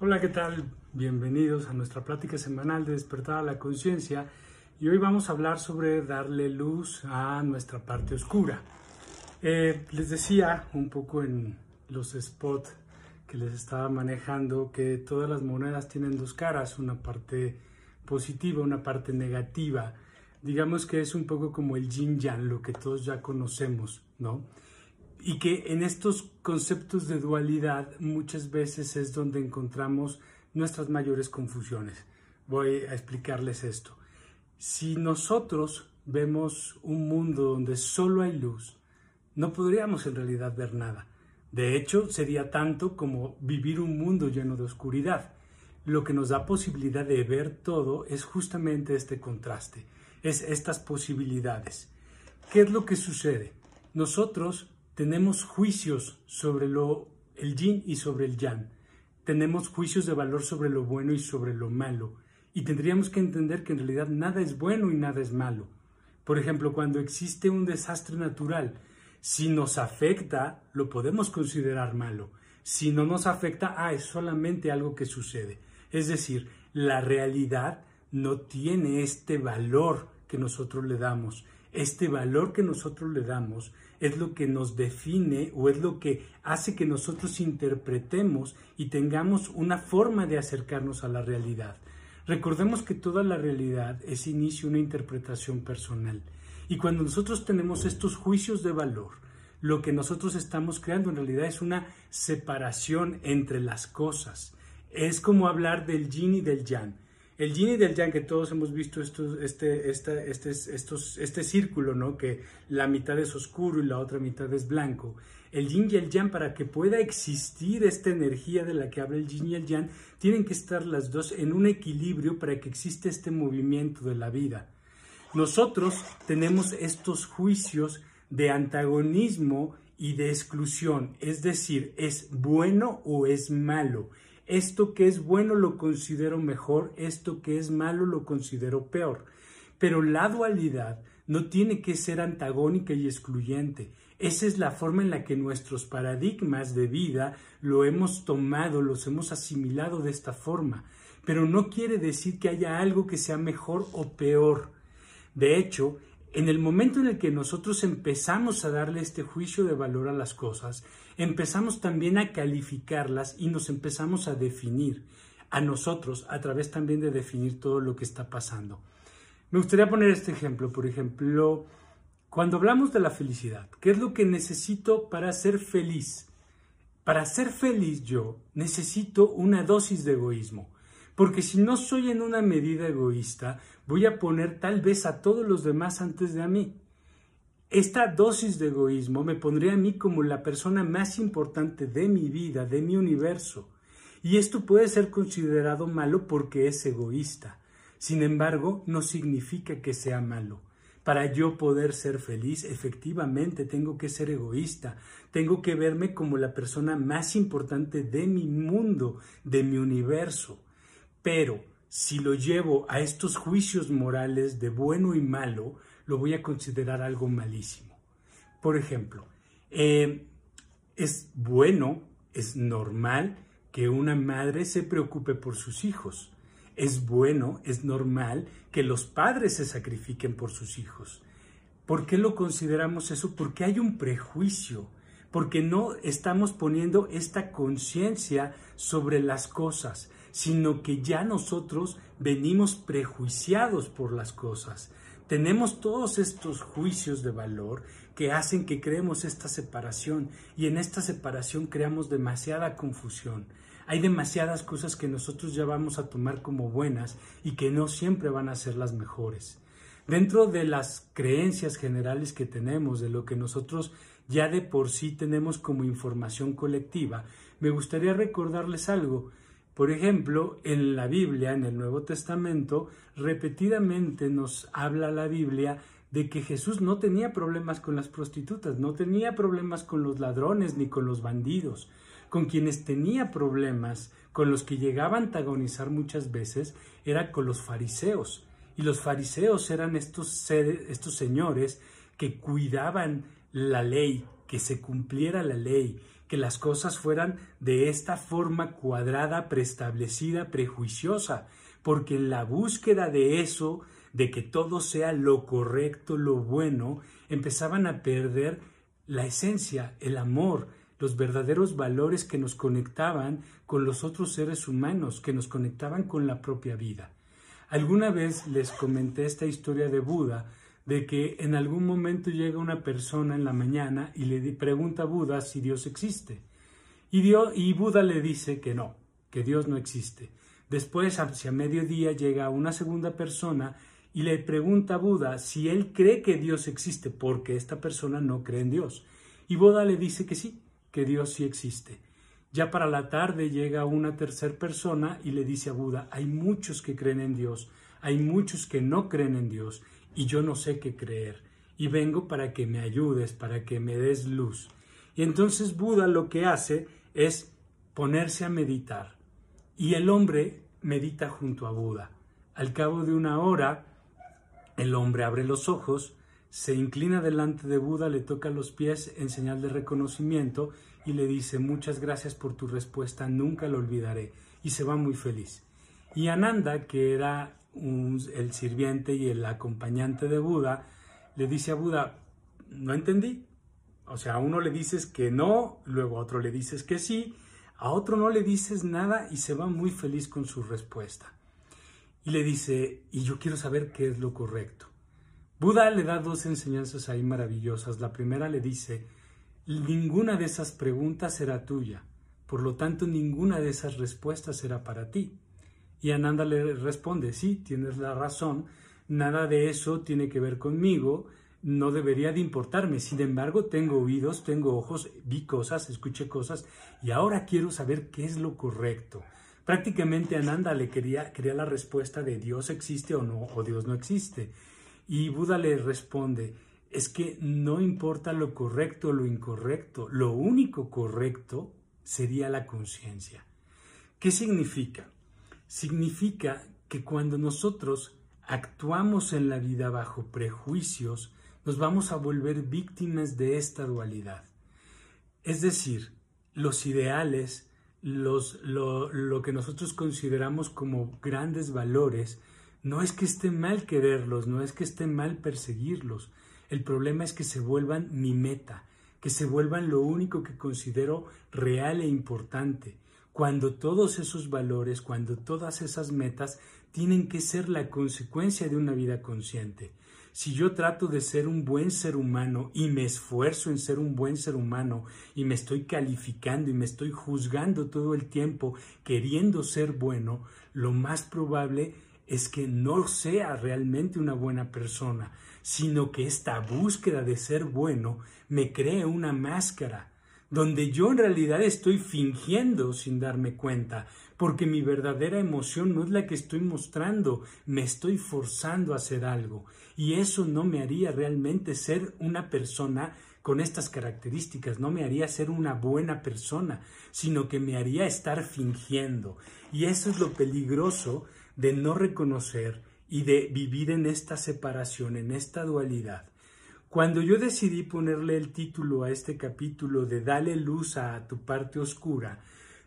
Hola, ¿qué tal? Bienvenidos a nuestra plática semanal de Despertar a la Conciencia y hoy vamos a hablar sobre darle luz a nuestra parte oscura. Eh, les decía un poco en los spots que les estaba manejando que todas las monedas tienen dos caras, una parte positiva, una parte negativa. Digamos que es un poco como el yin yang, lo que todos ya conocemos, ¿no? Y que en estos conceptos de dualidad muchas veces es donde encontramos nuestras mayores confusiones. Voy a explicarles esto. Si nosotros vemos un mundo donde solo hay luz, no podríamos en realidad ver nada. De hecho, sería tanto como vivir un mundo lleno de oscuridad. Lo que nos da posibilidad de ver todo es justamente este contraste, es estas posibilidades. ¿Qué es lo que sucede? Nosotros tenemos juicios sobre lo, el yin y sobre el yang. Tenemos juicios de valor sobre lo bueno y sobre lo malo. Y tendríamos que entender que en realidad nada es bueno y nada es malo. Por ejemplo, cuando existe un desastre natural, si nos afecta, lo podemos considerar malo. Si no nos afecta, ah, es solamente algo que sucede. Es decir, la realidad no tiene este valor que nosotros le damos. Este valor que nosotros le damos es lo que nos define o es lo que hace que nosotros interpretemos y tengamos una forma de acercarnos a la realidad. Recordemos que toda la realidad es inicio una interpretación personal. Y cuando nosotros tenemos estos juicios de valor, lo que nosotros estamos creando en realidad es una separación entre las cosas. Es como hablar del yin y del yang. El yin y del yang, que todos hemos visto este, este, estos, este círculo, ¿no? que la mitad es oscuro y la otra mitad es blanco. El yin y el yang, para que pueda existir esta energía de la que habla el yin y el yang, tienen que estar las dos en un equilibrio para que exista este movimiento de la vida. Nosotros tenemos estos juicios de antagonismo y de exclusión, es decir, es bueno o es malo esto que es bueno lo considero mejor, esto que es malo lo considero peor. Pero la dualidad no tiene que ser antagónica y excluyente. Esa es la forma en la que nuestros paradigmas de vida lo hemos tomado, los hemos asimilado de esta forma. Pero no quiere decir que haya algo que sea mejor o peor. De hecho, en el momento en el que nosotros empezamos a darle este juicio de valor a las cosas, empezamos también a calificarlas y nos empezamos a definir a nosotros a través también de definir todo lo que está pasando. Me gustaría poner este ejemplo, por ejemplo, cuando hablamos de la felicidad, ¿qué es lo que necesito para ser feliz? Para ser feliz yo necesito una dosis de egoísmo. Porque si no soy en una medida egoísta, voy a poner tal vez a todos los demás antes de a mí. Esta dosis de egoísmo me pondría a mí como la persona más importante de mi vida, de mi universo. Y esto puede ser considerado malo porque es egoísta. Sin embargo, no significa que sea malo. Para yo poder ser feliz, efectivamente tengo que ser egoísta, tengo que verme como la persona más importante de mi mundo, de mi universo. Pero si lo llevo a estos juicios morales de bueno y malo, lo voy a considerar algo malísimo. Por ejemplo, eh, es bueno, es normal que una madre se preocupe por sus hijos. Es bueno, es normal que los padres se sacrifiquen por sus hijos. ¿Por qué lo consideramos eso? Porque hay un prejuicio, porque no estamos poniendo esta conciencia sobre las cosas sino que ya nosotros venimos prejuiciados por las cosas. Tenemos todos estos juicios de valor que hacen que creemos esta separación y en esta separación creamos demasiada confusión. Hay demasiadas cosas que nosotros ya vamos a tomar como buenas y que no siempre van a ser las mejores. Dentro de las creencias generales que tenemos, de lo que nosotros ya de por sí tenemos como información colectiva, me gustaría recordarles algo. Por ejemplo, en la Biblia, en el Nuevo Testamento, repetidamente nos habla la Biblia de que Jesús no tenía problemas con las prostitutas, no tenía problemas con los ladrones ni con los bandidos. Con quienes tenía problemas, con los que llegaba a antagonizar muchas veces, era con los fariseos. Y los fariseos eran estos, estos señores que cuidaban la ley, que se cumpliera la ley, que las cosas fueran de esta forma cuadrada, preestablecida, prejuiciosa, porque en la búsqueda de eso, de que todo sea lo correcto, lo bueno, empezaban a perder la esencia, el amor, los verdaderos valores que nos conectaban con los otros seres humanos, que nos conectaban con la propia vida. Alguna vez les comenté esta historia de Buda, de que en algún momento llega una persona en la mañana y le pregunta a Buda si Dios existe. Y, Dios, y Buda le dice que no, que Dios no existe. Después, hacia mediodía, llega una segunda persona y le pregunta a Buda si él cree que Dios existe, porque esta persona no cree en Dios. Y Buda le dice que sí, que Dios sí existe. Ya para la tarde llega una tercera persona y le dice a Buda, hay muchos que creen en Dios, hay muchos que no creen en Dios, y yo no sé qué creer, y vengo para que me ayudes, para que me des luz. Y entonces Buda lo que hace es ponerse a meditar, y el hombre medita junto a Buda. Al cabo de una hora, el hombre abre los ojos, se inclina delante de Buda, le toca los pies en señal de reconocimiento y le dice muchas gracias por tu respuesta, nunca lo olvidaré y se va muy feliz. Y Ananda, que era el sirviente y el acompañante de Buda, le dice a Buda, no entendí. O sea, a uno le dices que no, luego a otro le dices que sí, a otro no le dices nada y se va muy feliz con su respuesta y le dice, y yo quiero saber qué es lo correcto. Buda le da dos enseñanzas ahí maravillosas. La primera le dice, ninguna de esas preguntas será tuya, por lo tanto ninguna de esas respuestas será para ti. Y Ananda le responde, sí, tienes la razón, nada de eso tiene que ver conmigo, no debería de importarme. Sin embargo, tengo oídos, tengo ojos, vi cosas, escuché cosas y ahora quiero saber qué es lo correcto. Prácticamente Ananda le quería, quería la respuesta de Dios existe o no, o Dios no existe. Y Buda le responde, es que no importa lo correcto o lo incorrecto, lo único correcto sería la conciencia. ¿Qué significa? Significa que cuando nosotros actuamos en la vida bajo prejuicios, nos vamos a volver víctimas de esta dualidad. Es decir, los ideales, los, lo, lo que nosotros consideramos como grandes valores, no es que esté mal quererlos, no es que esté mal perseguirlos. El problema es que se vuelvan mi meta, que se vuelvan lo único que considero real e importante, cuando todos esos valores, cuando todas esas metas tienen que ser la consecuencia de una vida consciente. Si yo trato de ser un buen ser humano y me esfuerzo en ser un buen ser humano y me estoy calificando y me estoy juzgando todo el tiempo queriendo ser bueno, lo más probable es que no sea realmente una buena persona, sino que esta búsqueda de ser bueno me cree una máscara donde yo en realidad estoy fingiendo sin darme cuenta, porque mi verdadera emoción no es la que estoy mostrando, me estoy forzando a hacer algo, y eso no me haría realmente ser una persona con estas características, no me haría ser una buena persona, sino que me haría estar fingiendo, y eso es lo peligroso de no reconocer y de vivir en esta separación, en esta dualidad. Cuando yo decidí ponerle el título a este capítulo de Dale luz a tu parte oscura,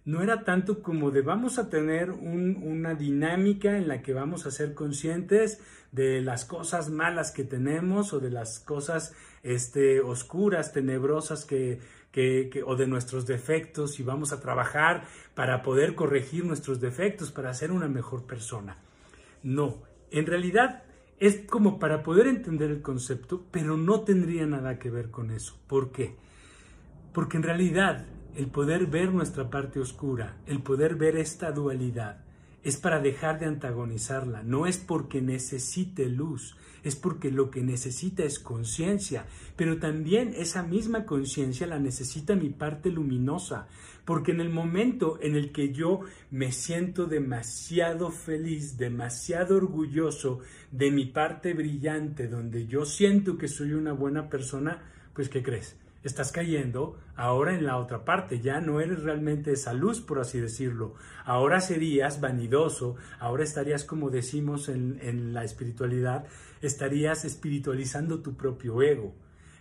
no era tanto como de vamos a tener una dinámica en la que vamos a ser conscientes de las cosas malas que tenemos o de las cosas este, oscuras, tenebrosas que, o de nuestros defectos y vamos a trabajar para poder corregir nuestros defectos, para ser una mejor persona. No, en realidad es como para poder entender el concepto, pero no tendría nada que ver con eso. ¿Por qué? Porque en realidad el poder ver nuestra parte oscura, el poder ver esta dualidad, es para dejar de antagonizarla, no es porque necesite luz, es porque lo que necesita es conciencia, pero también esa misma conciencia la necesita mi parte luminosa, porque en el momento en el que yo me siento demasiado feliz, demasiado orgulloso de mi parte brillante, donde yo siento que soy una buena persona, pues ¿qué crees? Estás cayendo ahora en la otra parte, ya no eres realmente esa luz, por así decirlo. Ahora serías vanidoso, ahora estarías, como decimos en, en la espiritualidad, estarías espiritualizando tu propio ego.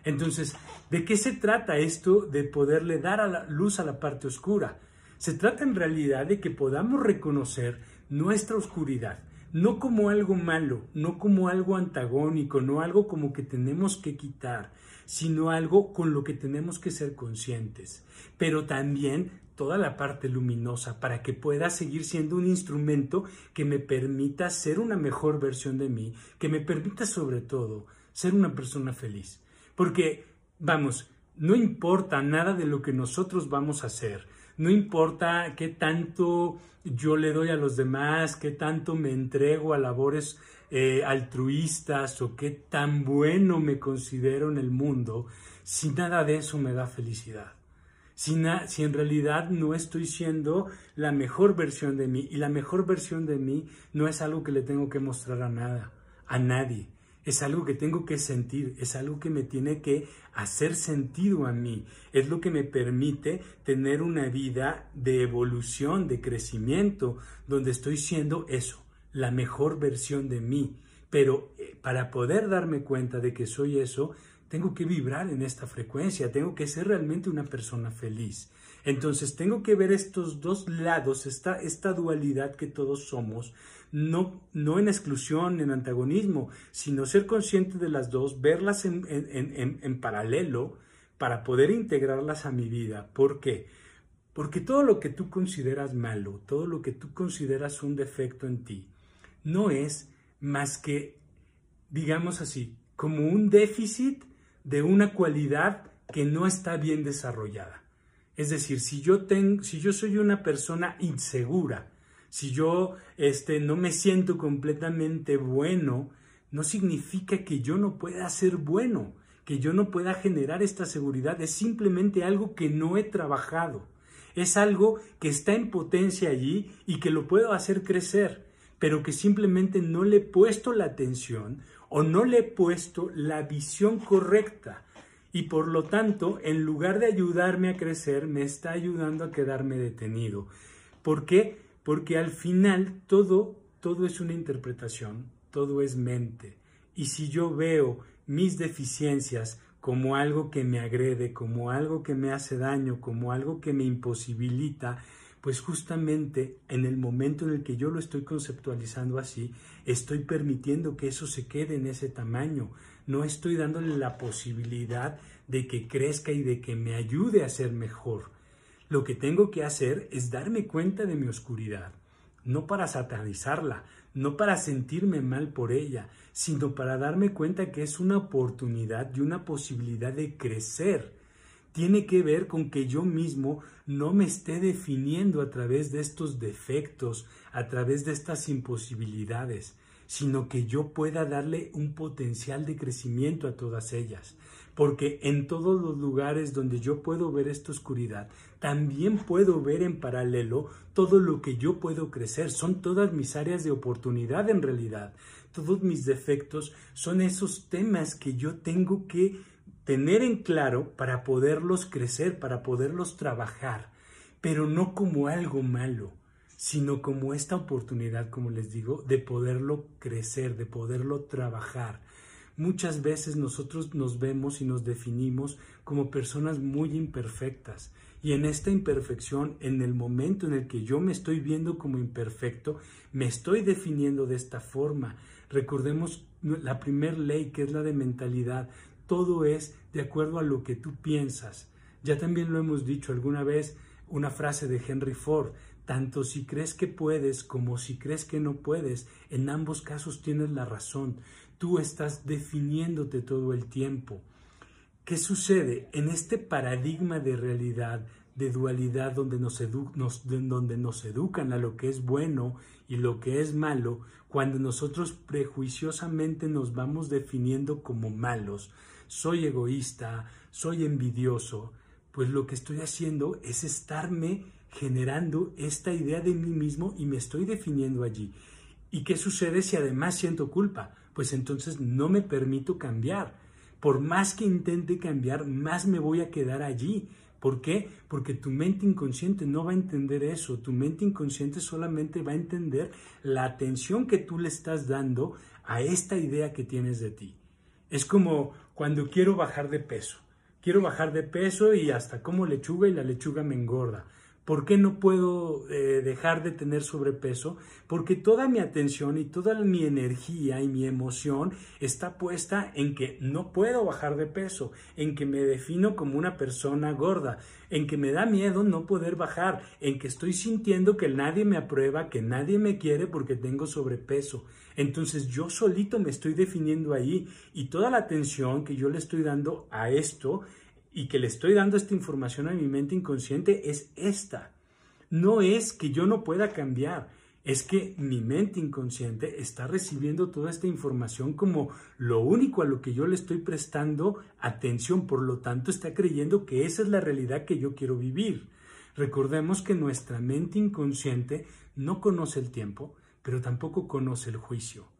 Entonces, ¿de qué se trata esto de poderle dar a la luz a la parte oscura? Se trata en realidad de que podamos reconocer nuestra oscuridad, no como algo malo, no como algo antagónico, no algo como que tenemos que quitar, sino algo con lo que tenemos que ser conscientes, pero también toda la parte luminosa para que pueda seguir siendo un instrumento que me permita ser una mejor versión de mí, que me permita sobre todo ser una persona feliz. Porque, vamos, no importa nada de lo que nosotros vamos a hacer, no importa qué tanto yo le doy a los demás, qué tanto me entrego a labores eh, altruistas o qué tan bueno me considero en el mundo, si nada de eso me da felicidad. Si, si, en realidad no estoy siendo la mejor versión de mí y la mejor versión de mí no es algo que le tengo que mostrar a nada, a nadie. Es algo que tengo que sentir, es algo que me tiene que hacer sentido a mí, es lo que me permite tener una vida de evolución, de crecimiento, donde estoy siendo eso, la mejor versión de mí. Pero eh, para poder darme cuenta de que soy eso, tengo que vibrar en esta frecuencia, tengo que ser realmente una persona feliz. Entonces tengo que ver estos dos lados, esta, dualidad que todos somos, no, no en exclusión, en antagonismo, sino ser consciente de las dos, verlas en, en paralelo para poder integrarlas a mi vida. ¿Por qué? Porque todo lo que tú consideras malo, todo lo que tú consideras un defecto en ti, no es más que, digamos así, como un déficit de una cualidad que no está bien desarrollada. Es decir, si yo, tengo, si yo soy una persona insegura, si yo este, no me siento completamente bueno, no significa que yo no pueda ser bueno, que yo no pueda generar esta seguridad. Es simplemente algo que no he trabajado. Es algo que está en potencia allí y que lo puedo hacer crecer, pero que simplemente no le he puesto la atención o no le he puesto la visión correcta y por lo tanto, en lugar de ayudarme a crecer, me está ayudando a quedarme detenido. ¿Por qué? Porque al final todo, todo es una interpretación, todo es mente. Y si yo veo mis deficiencias como algo que me agrede, como algo que me hace daño, como algo que me imposibilita, pues justamente en el momento en el que yo lo estoy conceptualizando así, estoy permitiendo que eso se quede en ese tamaño. No estoy dándole la posibilidad de que crezca y de que me ayude a ser mejor. Lo que tengo que hacer es darme cuenta de mi oscuridad, no para satanizarla, no para sentirme mal por ella, sino para darme cuenta que es una oportunidad y una posibilidad de crecer tiene que ver con que yo mismo no me esté definiendo a través de estos defectos, a través de estas imposibilidades, sino que yo pueda darle un potencial de crecimiento a todas ellas. Porque en todos los lugares donde yo puedo ver esta oscuridad, también puedo ver en paralelo todo lo que yo puedo crecer. Son todas mis áreas de oportunidad en realidad. Todos mis defectos son esos temas que yo tengo que tener en claro para poderlos crecer, para poderlos trabajar, pero no como algo malo, sino como esta oportunidad, como les digo, de poderlo crecer, de poderlo trabajar. Muchas veces nosotros nos vemos y nos definimos como personas muy imperfectas. Y en esta imperfección, en el momento en el que yo me estoy viendo como imperfecto, me estoy definiendo de esta forma. Recordemos la primera ley, que es la de mentalidad todo es de acuerdo a lo que tú piensas. Ya también lo hemos dicho alguna vez, una frase de Henry Ford, tanto si crees que puedes como si crees que no puedes, en ambos casos tienes la razón. Tú estás definiéndote todo el tiempo. ¿Qué sucede? En este paradigma de realidad, de dualidad, donde nos, donde nos educan a lo que es bueno y lo que es malo, cuando nosotros prejuiciosamente nos vamos definiendo como malos, soy egoísta, soy envidioso, pues lo que estoy haciendo es estarme generando esta idea de mí mismo y me estoy definiendo allí. ¿Y qué sucede si además siento culpa? Pues entonces no me permito cambiar. Por más que intente cambiar, más me voy a quedar allí. ¿Por qué? Porque tu mente inconsciente no va a entender eso. Tu mente inconsciente solamente va a entender la atención que tú le estás dando a esta idea que tienes de ti. Es como cuando quiero bajar de peso. Quiero bajar de peso y hasta como lechuga y la lechuga me engorda. ¿Por qué no puedo eh, dejar de tener sobrepeso? Porque toda mi atención y toda mi energía y mi emoción está puesta en que no puedo bajar de peso, en que me defino como una persona gorda, en que me da miedo no poder bajar, en que estoy sintiendo que nadie me aprueba, que nadie me quiere porque tengo sobrepeso. Entonces yo solito me estoy definiendo ahí y toda la atención que yo le estoy dando a esto y que le estoy dando esta información a mi mente inconsciente es esta. No es que yo no pueda cambiar, es que mi mente inconsciente está recibiendo toda esta información como lo único a lo que yo le estoy prestando atención, por lo tanto está creyendo que esa es la realidad que yo quiero vivir. Recordemos que nuestra mente inconsciente no conoce el tiempo, pero tampoco conoce el juicio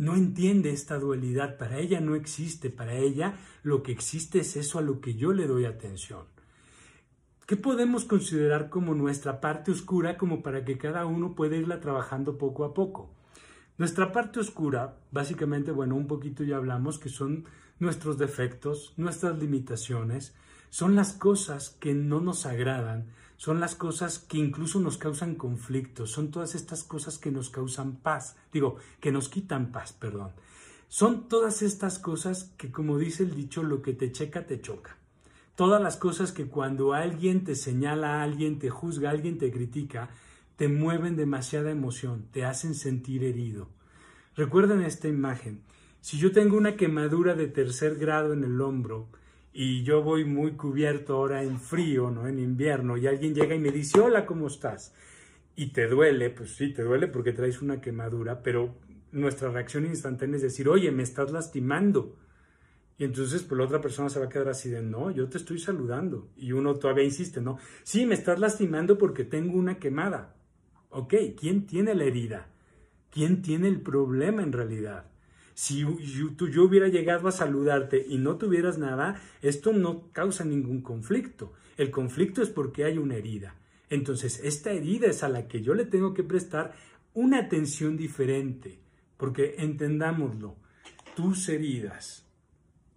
no entiende esta dualidad, para ella no existe, para ella lo que existe es eso a lo que yo le doy atención. ¿Qué podemos considerar como nuestra parte oscura como para que cada uno pueda irla trabajando poco a poco? Nuestra parte oscura, básicamente, bueno, un poquito ya hablamos que son nuestros defectos, nuestras limitaciones, son las cosas que no nos agradan, son las cosas que incluso nos causan conflictos, son todas estas cosas que nos causan paz, digo, que nos quitan paz, perdón. Son todas estas cosas que, como dice el dicho, lo que te checa, te choca. Todas las cosas que cuando alguien te señala alguien, te juzga, alguien te critica, te mueven demasiada emoción, te hacen sentir herido. Recuerden esta imagen. Si yo tengo una quemadura de tercer grado en el hombro, y yo voy muy cubierto ahora en frío, ¿no? En invierno, y alguien llega y me dice, hola, ¿cómo estás? Y te duele, pues sí, te duele porque traes una quemadura, pero nuestra reacción instantánea es decir, oye, me estás lastimando. Y entonces, pues la otra persona se va a quedar así de, no, yo te estoy saludando. Y uno todavía insiste, no, sí, me estás lastimando porque tengo una quemada. Ok, ¿quién tiene la herida? ¿Quién tiene el problema en realidad? Si yo, hubiera llegado a saludarte y no tuvieras nada, esto no causa ningún conflicto. El conflicto es porque hay una herida. Entonces, esta herida es a la que yo le tengo que prestar una atención diferente, porque entendámoslo, tus heridas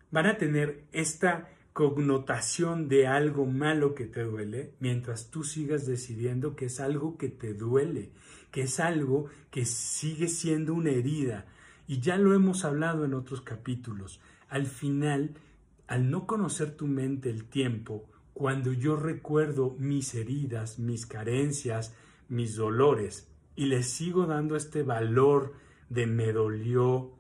van a tener esta connotación de algo malo que te duele, mientras tú sigas decidiendo que es algo que te duele, que es algo que sigue siendo una herida, y ya lo hemos hablado en otros capítulos. Al final, al no conocer tu mente el tiempo, cuando yo recuerdo mis heridas, mis carencias, mis dolores, y les sigo dando este valor de me dolió,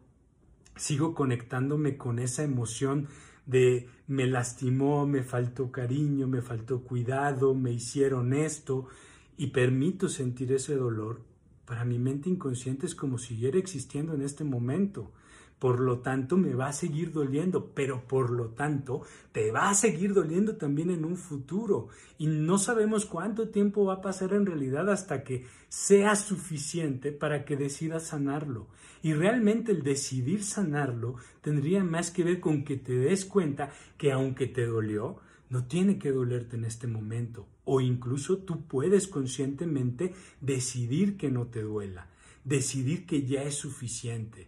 sigo conectándome con esa emoción de me lastimó, me faltó cariño, me faltó cuidado, me hicieron esto, y permito sentir ese dolor, para mi mente inconsciente es como si siguiera existiendo en este momento. Por lo tanto, me va a seguir doliendo, pero por lo tanto, te va a seguir doliendo también en un futuro. Y no sabemos cuánto tiempo va a pasar en realidad hasta que sea suficiente para que decidas sanarlo. Y realmente el decidir sanarlo tendría más que ver con que te des cuenta que aunque te dolió, no tiene que dolerte en este momento. O incluso tú puedes conscientemente decidir que no te duela, decidir que ya es suficiente.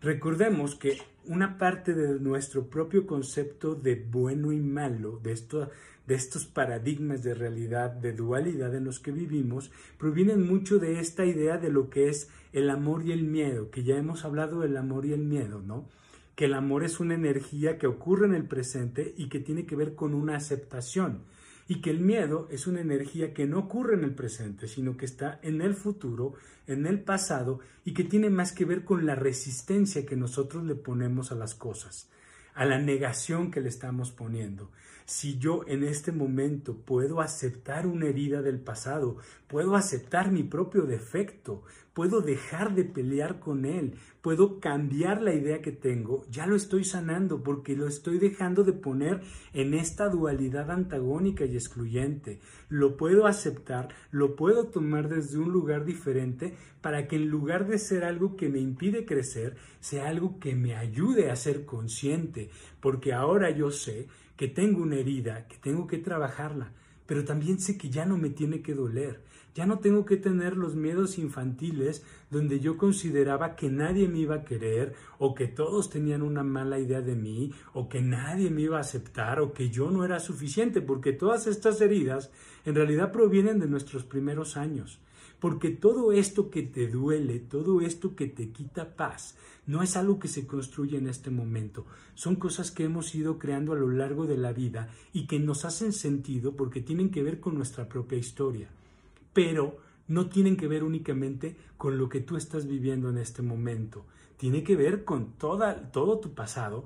Recordemos que una parte de nuestro propio concepto de bueno y malo, de, esto, de estos paradigmas de realidad, de dualidad en los que vivimos, provienen mucho de esta idea de lo que es el amor y el miedo, que ya hemos hablado del amor y el miedo, ¿no? Que el amor es una energía que ocurre en el presente y que tiene que ver con una aceptación, y que el miedo es una energía que no ocurre en el presente, sino que está en el futuro, en el pasado, y que tiene más que ver con la resistencia que nosotros le ponemos a las cosas, a la negación que le estamos poniendo. Si yo en este momento puedo aceptar una herida del pasado, puedo aceptar mi propio defecto, puedo dejar de pelear con él, puedo cambiar la idea que tengo, ya lo estoy sanando porque lo estoy dejando de poner en esta dualidad antagónica y excluyente. Lo puedo aceptar, lo puedo tomar desde un lugar diferente para que en lugar de ser algo que me impide crecer, sea algo que me ayude a ser consciente, porque ahora yo sé que tengo una herida, que tengo que trabajarla, pero también sé que ya no me tiene que doler. Ya no tengo que tener los miedos infantiles donde yo consideraba que nadie me iba a querer o que todos tenían una mala idea de mí o que nadie me iba a aceptar o que yo no era suficiente, porque todas estas heridas en realidad provienen de nuestros primeros años. Porque todo esto que te duele, todo esto que te quita paz, no es algo que se construye en este momento. Son cosas que hemos ido creando a lo largo de la vida y que nos hacen sentido porque tienen que ver con nuestra propia historia. Pero no tienen que ver únicamente con lo que tú estás viviendo en este momento. Tiene que ver con toda, todo tu pasado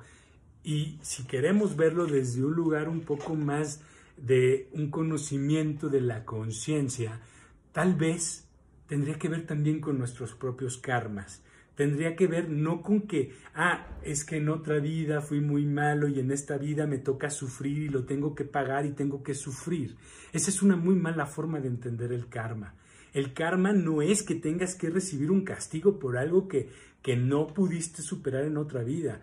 y si queremos verlo desde un lugar un poco más de un conocimiento de la conciencia, tal vez tendría que ver también con nuestros propios karmas. Tendría que ver no con que, ah, es que en otra vida fui muy malo y en esta vida me toca sufrir y lo tengo que pagar y tengo que sufrir. Esa es una muy mala forma de entender el karma. El karma no es que tengas que recibir un castigo por algo que, que no pudiste superar en otra vida,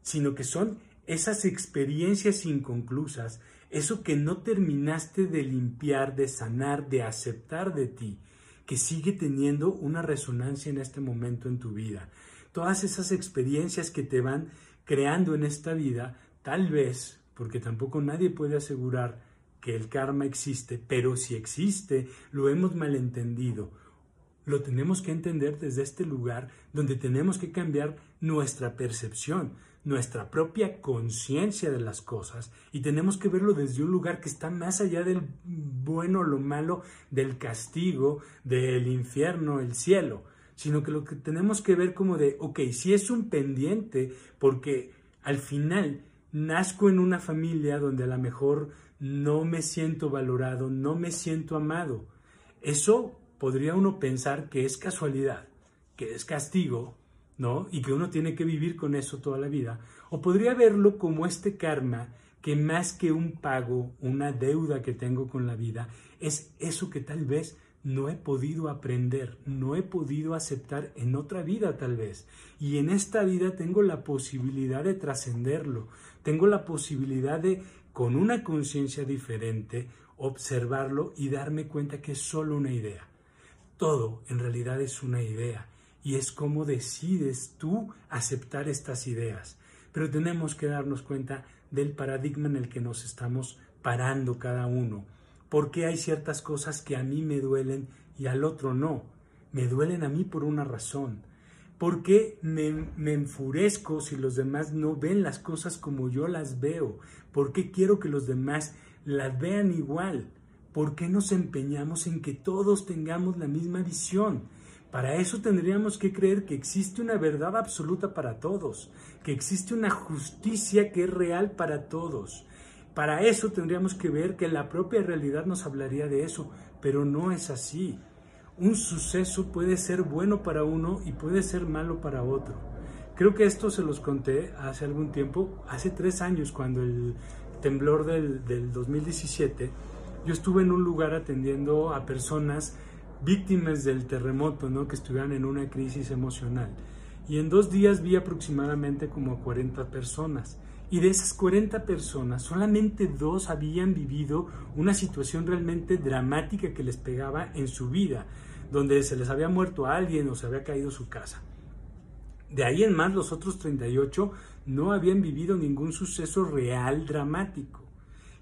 sino que son esas experiencias inconclusas, eso que no terminaste de limpiar, de sanar, de aceptar de ti, que sigue teniendo una resonancia en este momento en tu vida. Todas esas experiencias que te van creando en esta vida, tal vez, porque tampoco nadie puede asegurar que el karma existe, pero si existe, lo hemos malentendido. Lo tenemos que entender desde este lugar donde tenemos que cambiar nuestra percepción, nuestra propia conciencia de las cosas y tenemos que verlo desde un lugar que está más allá del bueno o lo malo, del castigo, del infierno, el cielo, sino que lo que tenemos que ver como de, ok, si es un pendiente, porque al final nazco en una familia donde a lo mejor no me siento valorado, no me siento amado. Eso podría uno pensar que es casualidad, que es castigo, Y que uno tiene que vivir con eso toda la vida. O podría verlo como este karma que más que un pago, una deuda que tengo con la vida, es eso que tal vez no he podido aprender, no he podido aceptar en otra vida tal vez. Y en esta vida tengo la posibilidad de trascenderlo, tengo la posibilidad de, con una conciencia diferente, observarlo y darme cuenta que es solo una idea. Todo en realidad es una idea y es cómo decides tú aceptar estas ideas. Pero tenemos que darnos cuenta del paradigma en el que nos estamos parando cada uno. ¿Por qué hay ciertas cosas que a mí me duelen y al otro no? Me duelen a mí por una razón. ¿Por qué me, enfurezco si los demás no ven las cosas como yo las veo? ¿Por qué quiero que los demás las vean igual? ¿Por qué nos empeñamos en que todos tengamos la misma visión? Para eso tendríamos que creer que existe una verdad absoluta para todos, que existe una justicia que es real para todos. Para eso tendríamos que ver que la propia realidad nos hablaría de eso, pero no es así. Un suceso puede ser bueno para uno y puede ser malo para otro. Creo que esto se los conté hace algún tiempo, hace tres años, cuando el temblor del, del 2017, yo estuve en un lugar atendiendo a personas víctimas del terremoto, ¿no? que estuvieran en una crisis emocional. Y en dos días vi aproximadamente como 40 personas. Y de esas 40 personas, solamente dos habían vivido una situación realmente dramática que les pegaba en su vida, donde se les había muerto a alguien o se había caído su casa. De ahí en más, los otros 38 no habían vivido ningún suceso real dramático.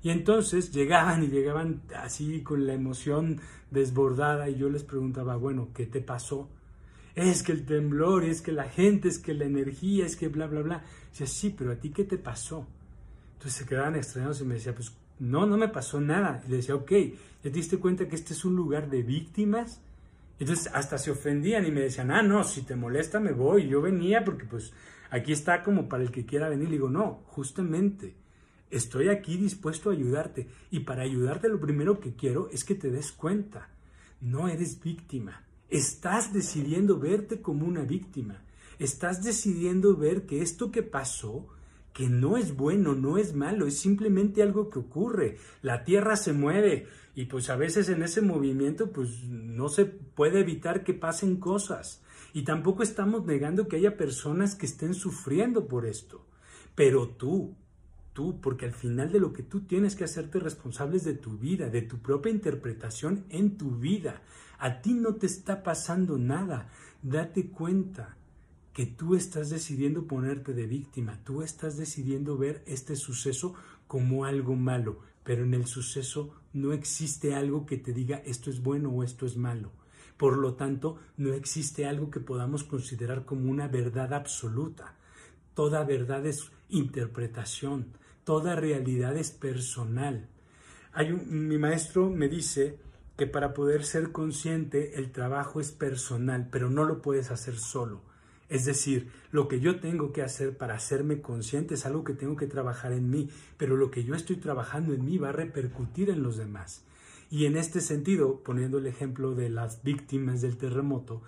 Y entonces llegaban y llegaban así con la emoción desbordada y yo les preguntaba, bueno, ¿qué te pasó? Es que el temblor, es que la gente, es que la energía, es que bla, bla, bla. Dice, sí, pero a ti ¿qué te pasó? Entonces se quedaban extrañados y me decía, pues no, no me pasó nada. Y le decía, ok, ¿ya te diste cuenta que este es un lugar de víctimas? Entonces hasta se ofendían y me decían, ah, no, si te molesta me voy. Yo venía porque pues aquí está como para el que quiera venir. Le digo, no, justamente Estoy aquí dispuesto a ayudarte y para ayudarte lo primero que quiero es que te des cuenta. No eres víctima. Estás decidiendo verte como una víctima. Estás decidiendo ver que esto que pasó, que no es bueno, no es malo, es simplemente algo que ocurre. La tierra se mueve y pues a veces en ese movimiento pues no se puede evitar que pasen cosas. Y tampoco estamos negando que haya personas que estén sufriendo por esto. Pero tú, porque al final de lo que tú tienes que hacerte responsable es de tu vida, de tu propia interpretación en tu vida. A ti no te está pasando nada. Date cuenta que tú estás decidiendo ponerte de víctima, tú estás decidiendo ver este suceso como algo malo, pero en el suceso no existe algo que te diga esto es bueno o esto es malo. Por lo tanto, no existe algo que podamos considerar como una verdad absoluta. Toda verdad es interpretación, toda realidad es personal. Hay mi maestro me dice que para poder ser consciente el trabajo es personal, pero no lo puedes hacer solo. Es decir, lo que yo tengo que hacer para hacerme consciente es algo que tengo que trabajar en mí, pero lo que yo estoy trabajando en mí va a repercutir en los demás. Y en este sentido, poniendo el ejemplo de las víctimas del terremoto,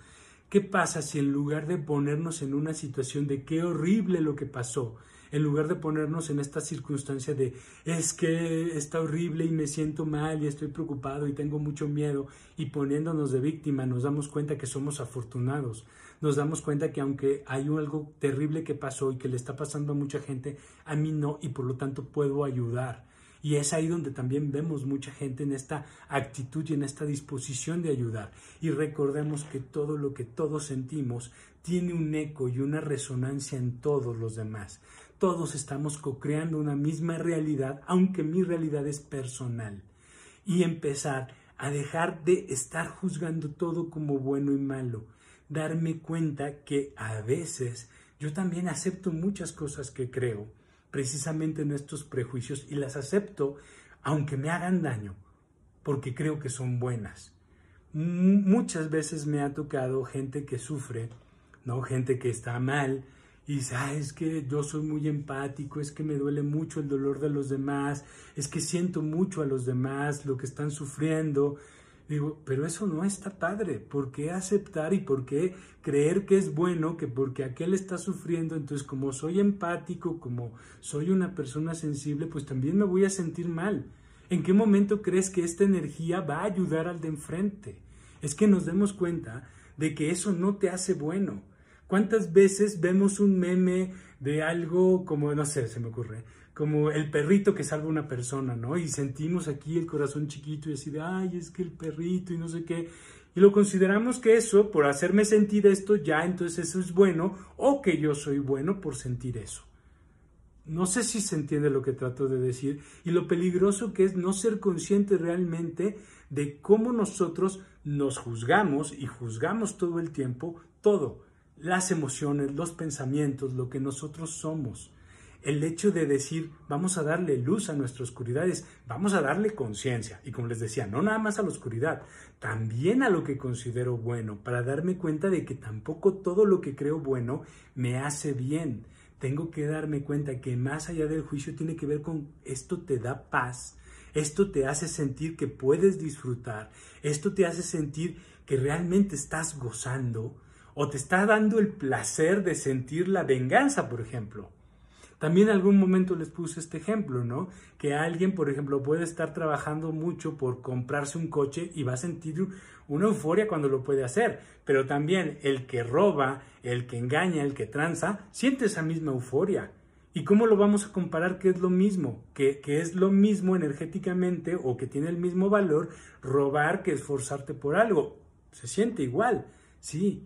¿qué pasa si en lugar de ponernos en una situación de qué horrible lo que pasó, en lugar de ponernos en esta circunstancia de es que está horrible y me siento mal y estoy preocupado y tengo mucho miedo y poniéndonos de víctima nos damos cuenta que somos afortunados, nos damos cuenta que aunque hay algo terrible que pasó y que le está pasando a mucha gente, a mí no y por lo tanto puedo ayudar. Y es ahí donde también vemos mucha gente en esta actitud y en esta disposición de ayudar. Y recordemos que todo lo que todos sentimos tiene un eco y una resonancia en todos los demás. Todos estamos co-creando una misma realidad, aunque mi realidad es personal. Y empezar a dejar de estar juzgando todo como bueno y malo. Darme cuenta que a veces yo también acepto muchas cosas que creo precisamente en estos prejuicios y las acepto aunque me hagan daño, porque creo que son buenas. Muchas veces me ha tocado gente que sufre, ¿no? Gente que está mal y dice, ah, es que yo soy muy empático, es que me duele mucho el dolor de los demás, es que siento mucho a los demás, lo que están sufriendo, Digo, pero eso no está padre. ¿Por qué aceptar y por qué creer que es bueno que porque aquel está sufriendo, entonces como soy empático, como soy una persona sensible, pues también me voy a sentir mal? ¿En qué momento crees que esta energía va a ayudar al de enfrente? Es que nos demos cuenta de que eso no te hace bueno. ¿Cuántas veces vemos un meme de algo como, no sé, se me ocurre, como el perrito que salva a una persona, ¿no? Y sentimos aquí el corazón chiquito y así de, ay, es que el perrito y no sé qué. Y lo consideramos que eso, por hacerme sentir esto, ya entonces eso es bueno, o que yo soy bueno por sentir eso. No sé si se entiende lo que trato de decir y lo peligroso que es no ser consciente realmente de cómo nosotros nos juzgamos y juzgamos todo el tiempo todo, las emociones, los pensamientos, lo que nosotros somos el hecho de decir, vamos a darle luz a nuestras oscuridades, vamos a darle conciencia. Y como les decía, no nada más a la oscuridad, también a lo que considero bueno, para darme cuenta de que tampoco todo lo que creo bueno me hace bien. Tengo que darme cuenta que más allá del juicio tiene que ver con esto te da paz, esto te hace sentir que puedes disfrutar, esto te hace sentir que realmente estás gozando o te está dando el placer de sentir la venganza, por ejemplo. También en algún momento les puse este ejemplo, ¿no? Que alguien, por ejemplo, puede estar trabajando mucho por comprarse un coche y va a sentir una euforia cuando lo puede hacer, pero también el que roba, el que engaña, el que tranza, siente esa misma euforia. ¿Y cómo lo vamos a comparar que es lo mismo? Que, que, es lo mismo energéticamente o que tiene el mismo valor robar que esforzarte por algo. Se siente igual, sí.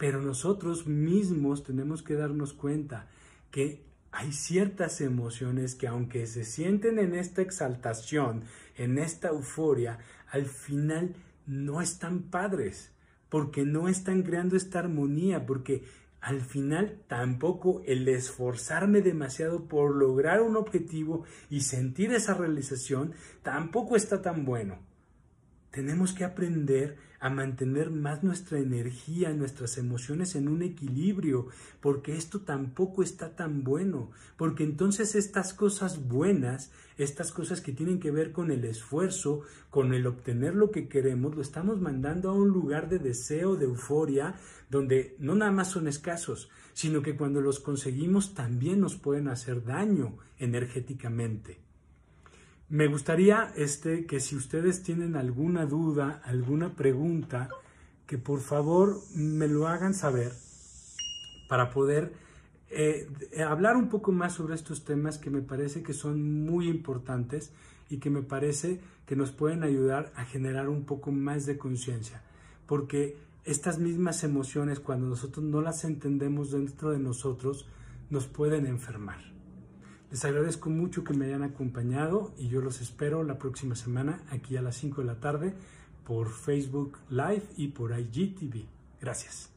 Pero nosotros mismos tenemos que darnos cuenta que hay ciertas emociones que aunque se sienten en esta exaltación, en esta euforia, al final no están padres, porque no están creando esta armonía, porque al final tampoco el esforzarme demasiado por lograr un objetivo y sentir esa realización tampoco está tan bueno. Tenemos que aprender a mantener más nuestra energía, nuestras emociones en un equilibrio, porque esto tampoco está tan bueno, porque entonces estas cosas buenas, estas cosas que tienen que ver con el esfuerzo, con el obtener lo que queremos, lo estamos mandando a un lugar de deseo, de euforia, donde no nada más son escasos, sino que cuando los conseguimos también nos pueden hacer daño energéticamente. Me gustaría este, que si ustedes tienen alguna duda, alguna pregunta, que por favor me lo hagan saber para poder eh, hablar un poco más sobre estos temas que me parece que son muy importantes y que me parece que nos pueden ayudar a generar un poco más de conciencia, porque estas mismas emociones, cuando nosotros no las entendemos dentro de nosotros, nos pueden enfermar. Les agradezco mucho que me hayan acompañado y yo los espero la próxima semana aquí a las 5 de la tarde por Facebook Live y por IGTV. Gracias.